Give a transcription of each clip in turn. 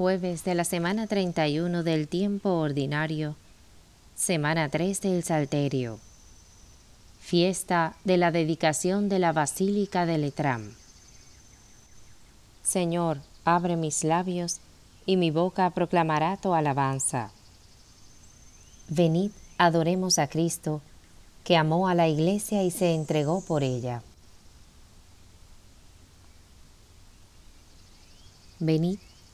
Jueves de la semana 31 del tiempo ordinario, semana 3 del Salterio. Fiesta de la dedicación de la Basílica de Letram. Señor, abre mis labios y mi boca proclamará tu alabanza. Venid, adoremos a Cristo, que amó a la iglesia y se entregó por ella. Venid,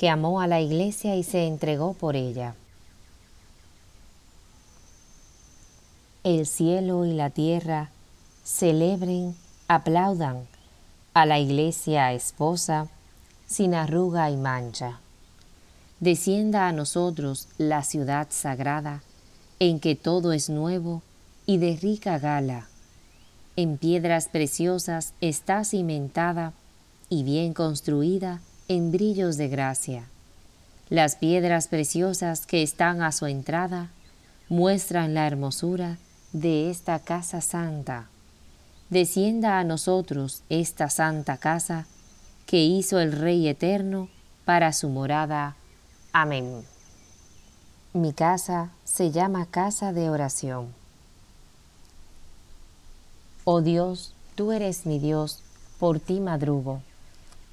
que amó a la iglesia y se entregó por ella. El cielo y la tierra celebren, aplaudan a la iglesia esposa sin arruga y mancha. Descienda a nosotros la ciudad sagrada, en que todo es nuevo y de rica gala. En piedras preciosas está cimentada y bien construida en brillos de gracia. Las piedras preciosas que están a su entrada muestran la hermosura de esta casa santa. Descienda a nosotros esta santa casa que hizo el Rey eterno para su morada. Amén. Mi casa se llama casa de oración. Oh Dios, tú eres mi Dios, por ti madrugo.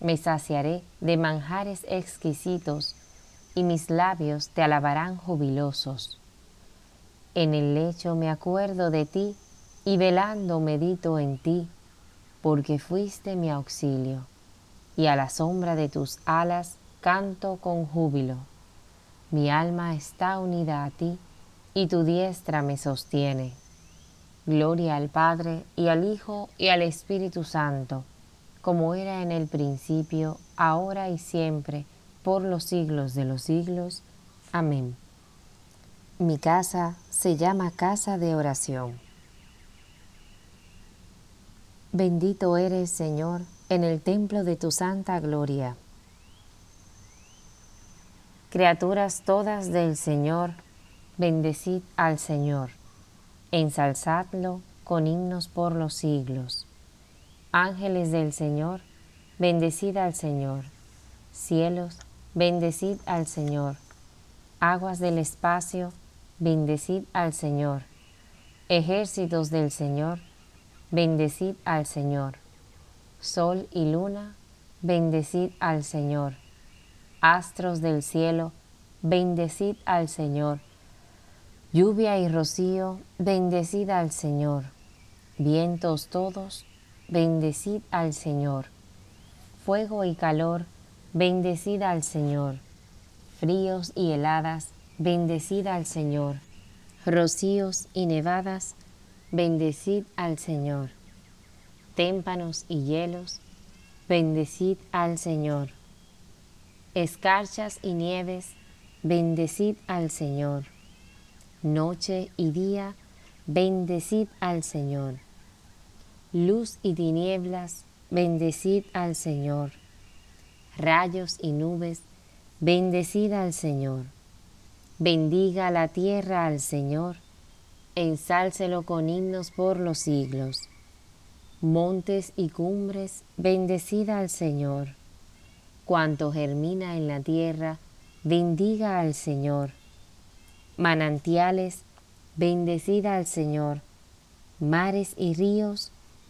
me saciaré de manjares exquisitos y mis labios te alabarán jubilosos. En el lecho me acuerdo de ti y velando medito en ti, porque fuiste mi auxilio, y a la sombra de tus alas canto con júbilo. Mi alma está unida a ti, y tu diestra me sostiene. Gloria al Padre, y al Hijo, y al Espíritu Santo, como era en el principio, ahora y siempre, por los siglos de los siglos. Amén. Mi casa se llama casa de oración. Bendito eres, Señor, en el templo de tu santa gloria. Criaturas todas del Señor, bendecid al Señor, ensalzadlo con himnos por los siglos. Ángeles del Señor, bendecid al Señor. Cielos, bendecid al Señor. Aguas del espacio, bendecid al Señor. Ejércitos del Señor, bendecid al Señor. Sol y luna, bendecid al Señor. Astros del cielo, bendecid al Señor. Lluvia y rocío, bendecid al Señor. Vientos todos, bendecid al Señor. Fuego y calor, bendecid al Señor. Fríos y heladas, bendecid al Señor. rocíos y nevadas, bendecid al Señor. Témpanos y hielos, bendecid al Señor. Escarchas y nieves, bendecid al Señor. Noche y día, bendecid al Señor. Luz y tinieblas, bendecid al Señor. Rayos y nubes, bendecid al Señor. Bendiga la tierra al Señor, ensálcelo con himnos por los siglos. Montes y cumbres, bendecida al Señor. Cuanto germina en la tierra, bendiga al Señor. Manantiales, bendecida al Señor. Mares y ríos,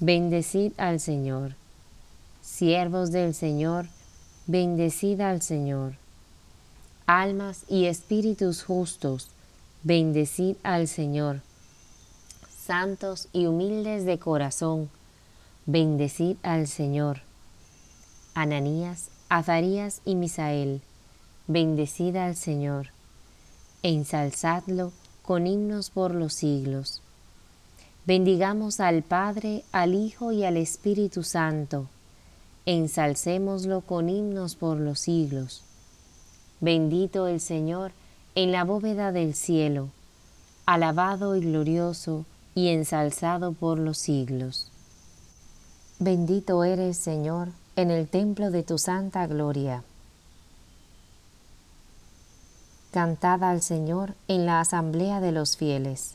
bendecid al Señor. Siervos del Señor, bendecid al Señor. Almas y espíritus justos, bendecid al Señor. Santos y humildes de corazón, bendecid al Señor. Ananías, Azarías y Misael, bendecid al Señor. Ensalzadlo con himnos por los siglos. Bendigamos al Padre, al Hijo y al Espíritu Santo. Ensalcémoslo con himnos por los siglos. Bendito el Señor en la bóveda del cielo, alabado y glorioso y ensalzado por los siglos. Bendito eres, Señor, en el templo de tu santa gloria. Cantad al Señor en la asamblea de los fieles.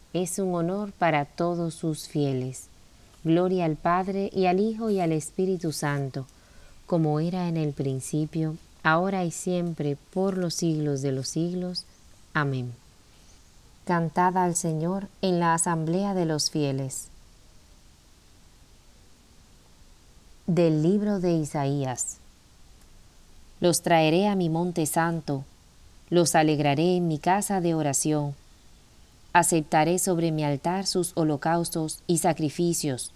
es un honor para todos sus fieles. Gloria al Padre y al Hijo y al Espíritu Santo, como era en el principio, ahora y siempre, por los siglos de los siglos. Amén. Cantad al Señor en la asamblea de los fieles. Del libro de Isaías. Los traeré a mi monte santo, los alegraré en mi casa de oración aceptaré sobre mi altar sus holocaustos y sacrificios,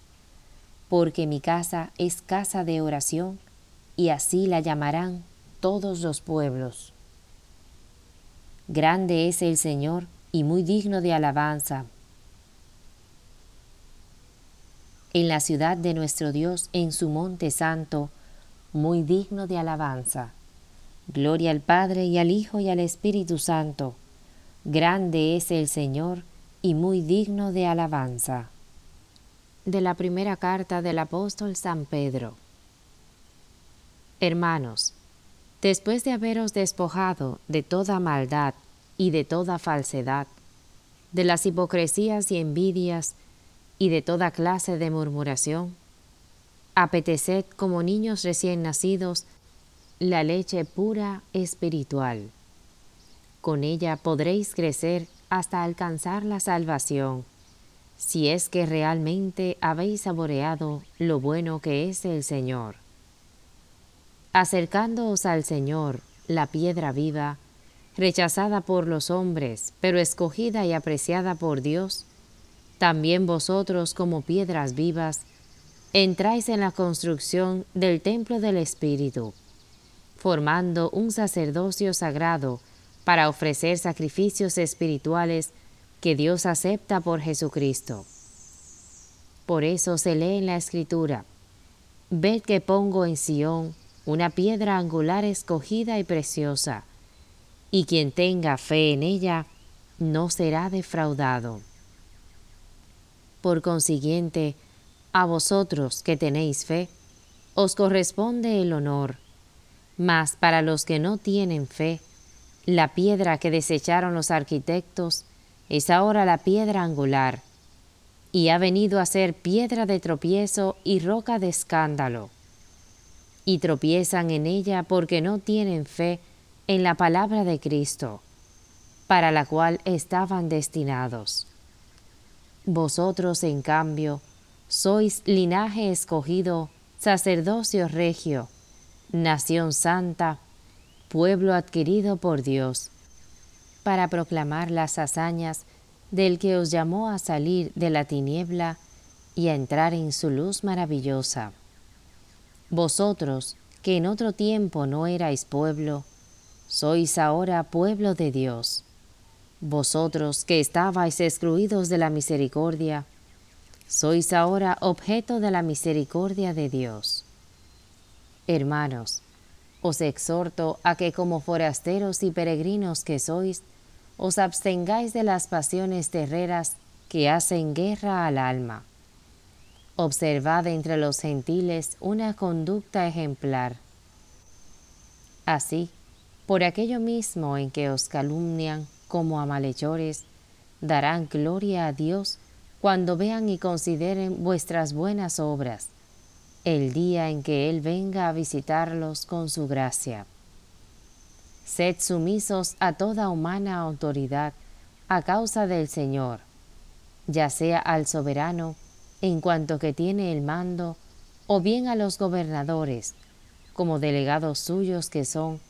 porque mi casa es casa de oración, y así la llamarán todos los pueblos. Grande es el Señor y muy digno de alabanza. En la ciudad de nuestro Dios, en su monte santo, muy digno de alabanza. Gloria al Padre y al Hijo y al Espíritu Santo Grande es el Señor y muy digno de alabanza. De la primera carta del apóstol San Pedro. Hermanos, después de haberos despojado de toda maldad y de toda falsedad, de las hipocresías y envidias y de toda clase de murmuración, apeteced como niños recién nacidos la leche pura espiritual con ella podréis crecer hasta alcanzar la salvación, si es que realmente habéis saboreado lo bueno que es el Señor. Acercándoos al Señor, la piedra viva, rechazada por los hombres, pero escogida y apreciada por Dios, también vosotros como piedras vivas, entráis en la construcción del templo del Espíritu, formando un sacerdocio sagrado para ofrecer sacrificios espirituales que Dios acepta por Jesucristo. Por eso se lee en la Escritura, Ved que pongo en Sión una piedra angular escogida y preciosa, y quien tenga fe en ella no será defraudado. Por consiguiente, a vosotros que tenéis fe, os corresponde el honor, mas para los que no tienen fe, la piedra que desecharon los arquitectos es ahora la piedra angular, y ha venido a ser piedra de tropiezo y roca de escándalo. Y tropiezan en ella porque no tienen fe en la palabra de Cristo, para la cual estaban destinados. Vosotros, en cambio, sois linaje escogido, sacerdocio regio, nación santa, pueblo adquirido por Dios, para proclamar las hazañas del que os llamó a salir de la tiniebla y a entrar en su luz maravillosa. Vosotros, que en otro tiempo no erais pueblo, sois ahora pueblo de Dios. Vosotros que estabais excluidos de la misericordia, sois ahora objeto de la misericordia de Dios. Hermanos, os exhorto a que como forasteros y peregrinos que sois, os abstengáis de las pasiones terreras que hacen guerra al alma. Observad entre los gentiles una conducta ejemplar. Así, por aquello mismo en que os calumnian como a malhechores, darán gloria a Dios cuando vean y consideren vuestras buenas obras, el día en que Él venga a visitarlos con su gracia. Sed sumisos a toda humana autoridad a causa del Señor, ya sea al soberano en cuanto que tiene el mando, o bien a los gobernadores, como delegados suyos que son,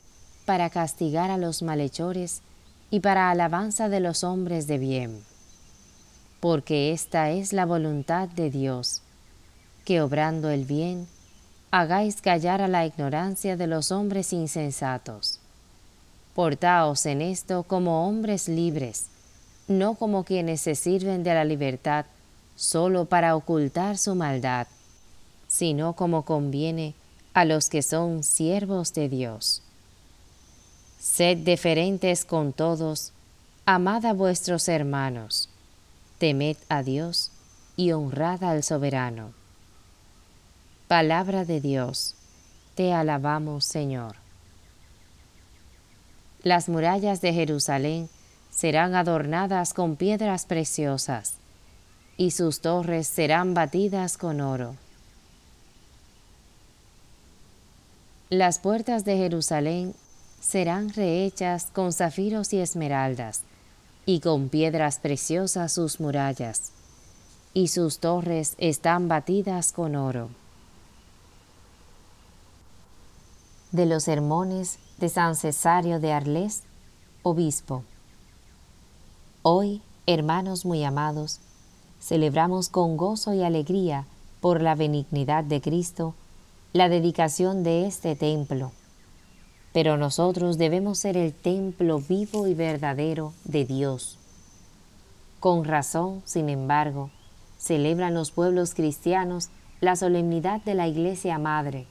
para castigar a los malhechores y para alabanza de los hombres de bien. Porque esta es la voluntad de Dios, que obrando el bien, hagáis callar a la ignorancia de los hombres insensatos Portaos en esto como hombres libres, no como quienes se sirven de la libertad solo para ocultar su maldad, sino como conviene a los que son siervos de Dios. Sed deferentes con todos, amad a vuestros hermanos, temed a Dios y honrad al soberano. Palabra de Dios, te alabamos Señor. Las murallas de Jerusalén serán adornadas con piedras preciosas, y sus torres serán batidas con oro. Las puertas de Jerusalén serán rehechas con zafiros y esmeraldas, y con piedras preciosas sus murallas, y sus torres están batidas con oro. De los sermones de San Cesario de Arles, obispo. Hoy, hermanos muy amados, celebramos con gozo y alegría por la benignidad de Cristo la dedicación de este templo. Pero nosotros debemos ser el templo vivo y verdadero de Dios. Con razón, sin embargo, celebran los pueblos cristianos la solemnidad de la Iglesia Madre,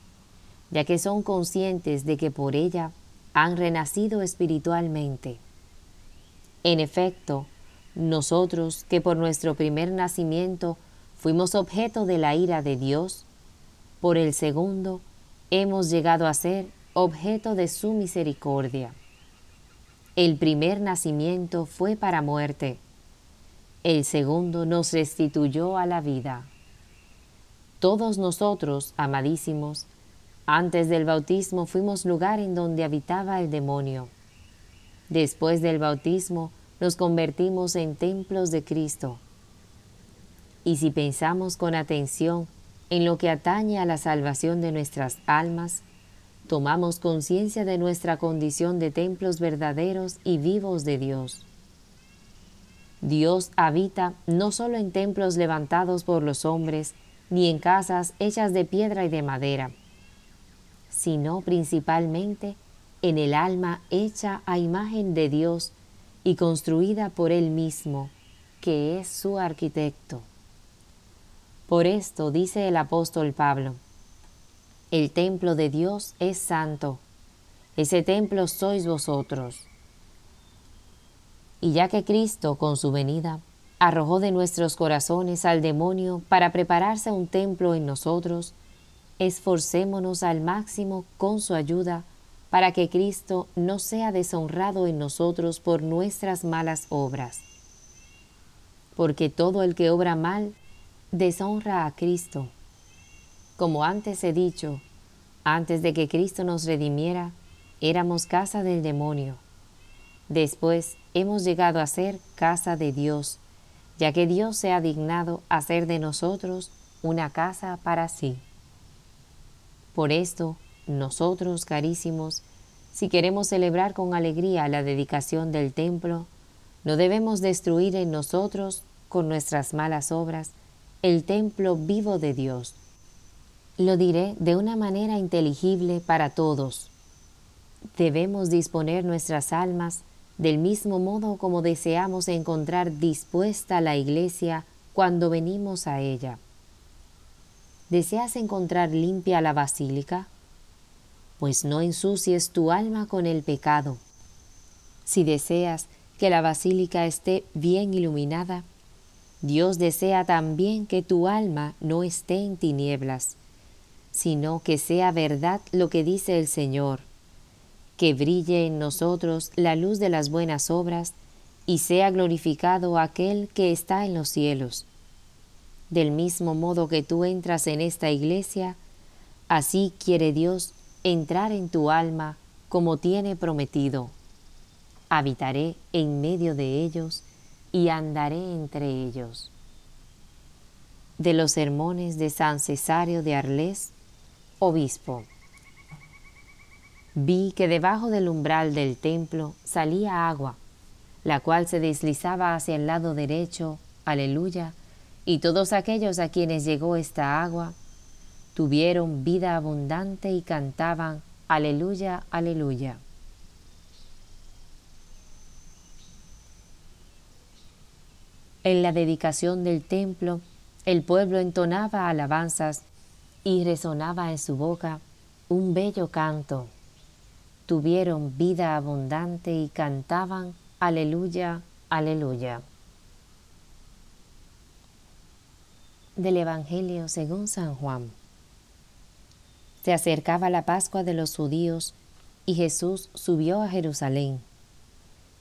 ya que son conscientes de que por ella han renacido espiritualmente. En efecto, nosotros que por nuestro primer nacimiento fuimos objeto de la ira de Dios, por el segundo hemos llegado a ser objeto de su misericordia. El primer nacimiento fue para muerte, el segundo nos restituyó a la vida. Todos nosotros, amadísimos, antes del bautismo fuimos lugar en donde habitaba el demonio. Después del bautismo nos convertimos en templos de Cristo. Y si pensamos con atención en lo que atañe a la salvación de nuestras almas, tomamos conciencia de nuestra condición de templos verdaderos y vivos de Dios. Dios habita no solo en templos levantados por los hombres, ni en casas hechas de piedra y de madera, sino principalmente en el alma hecha a imagen de Dios y construida por Él mismo, que es su arquitecto. Por esto dice el apóstol Pablo, el templo de Dios es santo, ese templo sois vosotros. Y ya que Cristo, con su venida, arrojó de nuestros corazones al demonio para prepararse un templo en nosotros, esforcémonos al máximo con su ayuda para que Cristo no sea deshonrado en nosotros por nuestras malas obras. Porque todo el que obra mal deshonra a Cristo. Como antes he dicho, antes de que Cristo nos redimiera, éramos casa del demonio. Después hemos llegado a ser casa de Dios, ya que Dios se ha dignado hacer de nosotros una casa para sí. Por esto, nosotros, carísimos, si queremos celebrar con alegría la dedicación del templo, no debemos destruir en nosotros, con nuestras malas obras, el templo vivo de Dios. Lo diré de una manera inteligible para todos. Debemos disponer nuestras almas del mismo modo como deseamos encontrar dispuesta la iglesia cuando venimos a ella. ¿Deseas encontrar limpia la basílica? Pues no ensucies tu alma con el pecado. Si deseas que la basílica esté bien iluminada, Dios desea también que tu alma no esté en tinieblas, sino que sea verdad lo que dice el Señor, que brille en nosotros la luz de las buenas obras y sea glorificado aquel que está en los cielos. Del mismo modo que tú entras en esta iglesia, así quiere Dios entrar en tu alma como tiene prometido. Habitaré en medio de ellos y andaré entre ellos. De los sermones de San Cesario de Arles, obispo. Vi que debajo del umbral del templo salía agua, la cual se deslizaba hacia el lado derecho, aleluya, y todos aquellos a quienes llegó esta agua tuvieron vida abundante y cantaban Aleluya, aleluya. En la dedicación del templo, el pueblo entonaba alabanzas y resonaba en su boca un bello canto. Tuvieron vida abundante y cantaban Aleluya, aleluya. Del Evangelio según San Juan. Se acercaba la Pascua de los judíos y Jesús subió a Jerusalén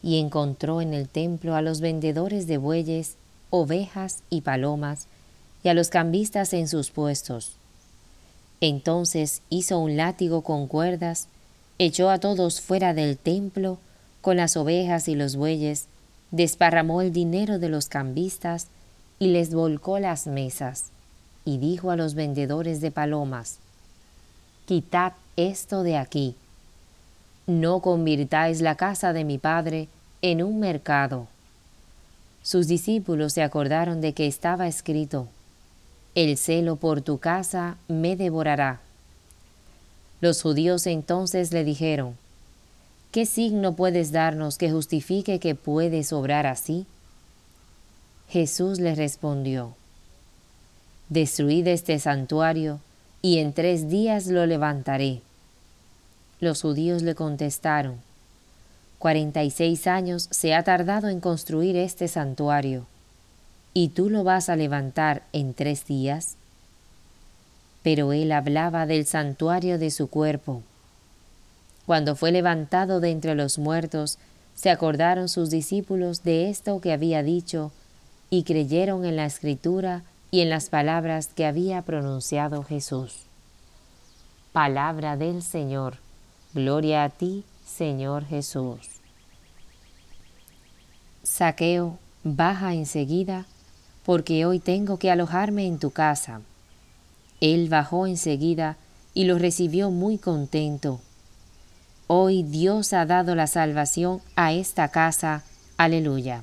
y encontró en el templo a los vendedores de bueyes, ovejas y palomas y a los cambistas en sus puestos. Entonces hizo un látigo con cuerdas, echó a todos fuera del templo con las ovejas y los bueyes, desparramó el dinero de los cambistas y les volcó las mesas, y dijo a los vendedores de palomas, Quitad esto de aquí, no convirtáis la casa de mi padre en un mercado. Sus discípulos se acordaron de que estaba escrito, El celo por tu casa me devorará. Los judíos entonces le dijeron, ¿Qué signo puedes darnos que justifique que puedes obrar así? Jesús le respondió, Destruid este santuario, y en tres días lo levantaré. Los judíos le contestaron, Cuarenta y seis años se ha tardado en construir este santuario, ¿y tú lo vas a levantar en tres días? Pero él hablaba del santuario de su cuerpo. Cuando fue levantado de entre los muertos, se acordaron sus discípulos de esto que había dicho, y creyeron en la escritura y en las palabras que había pronunciado Jesús. Palabra del Señor. Gloria a ti, Señor Jesús. Saqueo, baja enseguida, porque hoy tengo que alojarme en tu casa. Él bajó enseguida y lo recibió muy contento. Hoy Dios ha dado la salvación a esta casa. Aleluya.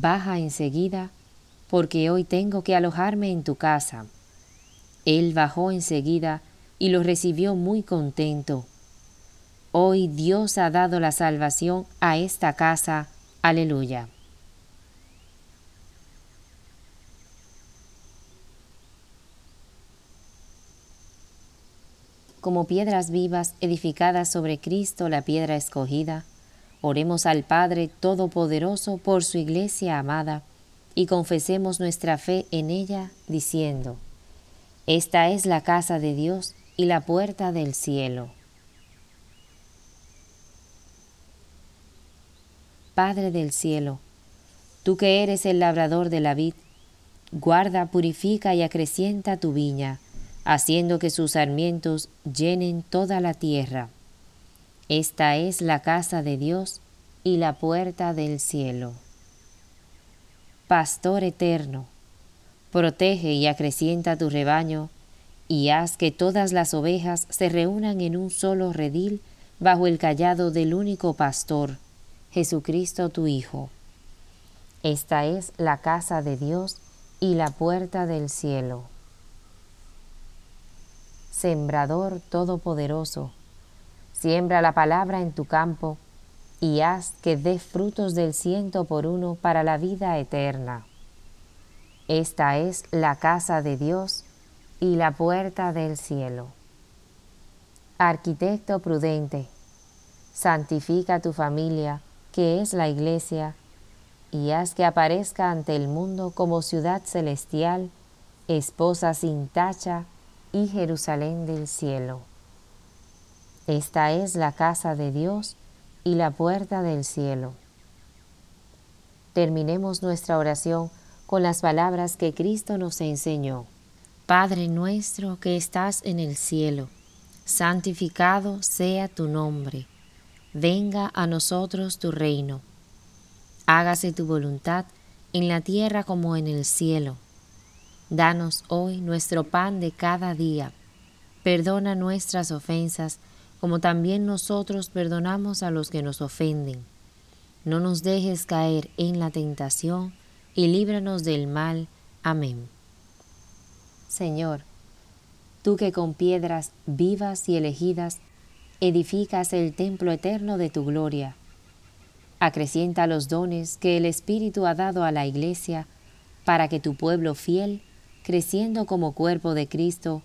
baja enseguida, porque hoy tengo que alojarme en tu casa. Él bajó enseguida y lo recibió muy contento Hoy Dios ha dado la salvación a esta casa. Aleluya. Como piedras vivas edificadas sobre Cristo, la piedra escogida, oremos al Padre Todopoderoso por su iglesia amada y confesemos nuestra fe en ella, diciendo, Esta es la casa de Dios y la puerta del cielo. Padre del cielo, tú que eres el labrador de la vid, guarda, purifica y acrecienta tu viña, haciendo que sus sarmientos llenen toda la tierra. Esta es la casa de Dios y la puerta del cielo. Pastor eterno, protege y acrecienta tu rebaño, y haz que todas las ovejas se reúnan en un solo redil bajo el callado del único pastor, Jesucristo tu Hijo. Esta es la casa de Dios y la puerta del cielo. Sembrador Todopoderoso, siembra la palabra en tu campo y haz que dé frutos del ciento por uno para la vida eterna. Esta es la casa de Dios y la puerta del cielo. Arquitecto prudente, santifica tu familia que es la Iglesia, y haz que aparezca ante el mundo como ciudad celestial, esposa sin tacha y Jerusalén del cielo. Esta es la casa de Dios y la puerta del cielo. Terminemos nuestra oración con las palabras que Cristo nos enseñó. Padre nuestro que estás en el cielo, santificado sea tu nombre venga a nosotros tu reino. Hágase tu voluntad en la tierra como en el cielo. Danos hoy nuestro pan de cada día. Perdona nuestras ofensas, como también nosotros perdonamos a los que nos ofenden. No nos dejes caer en la tentación, y líbranos del mal. Amén. Señor, tú que con piedras vivas y elegidas edificas el templo eterno de tu gloria. Acrecienta los dones que el Espíritu ha dado a la Iglesia para que tu pueblo fiel, creciendo como cuerpo de Cristo,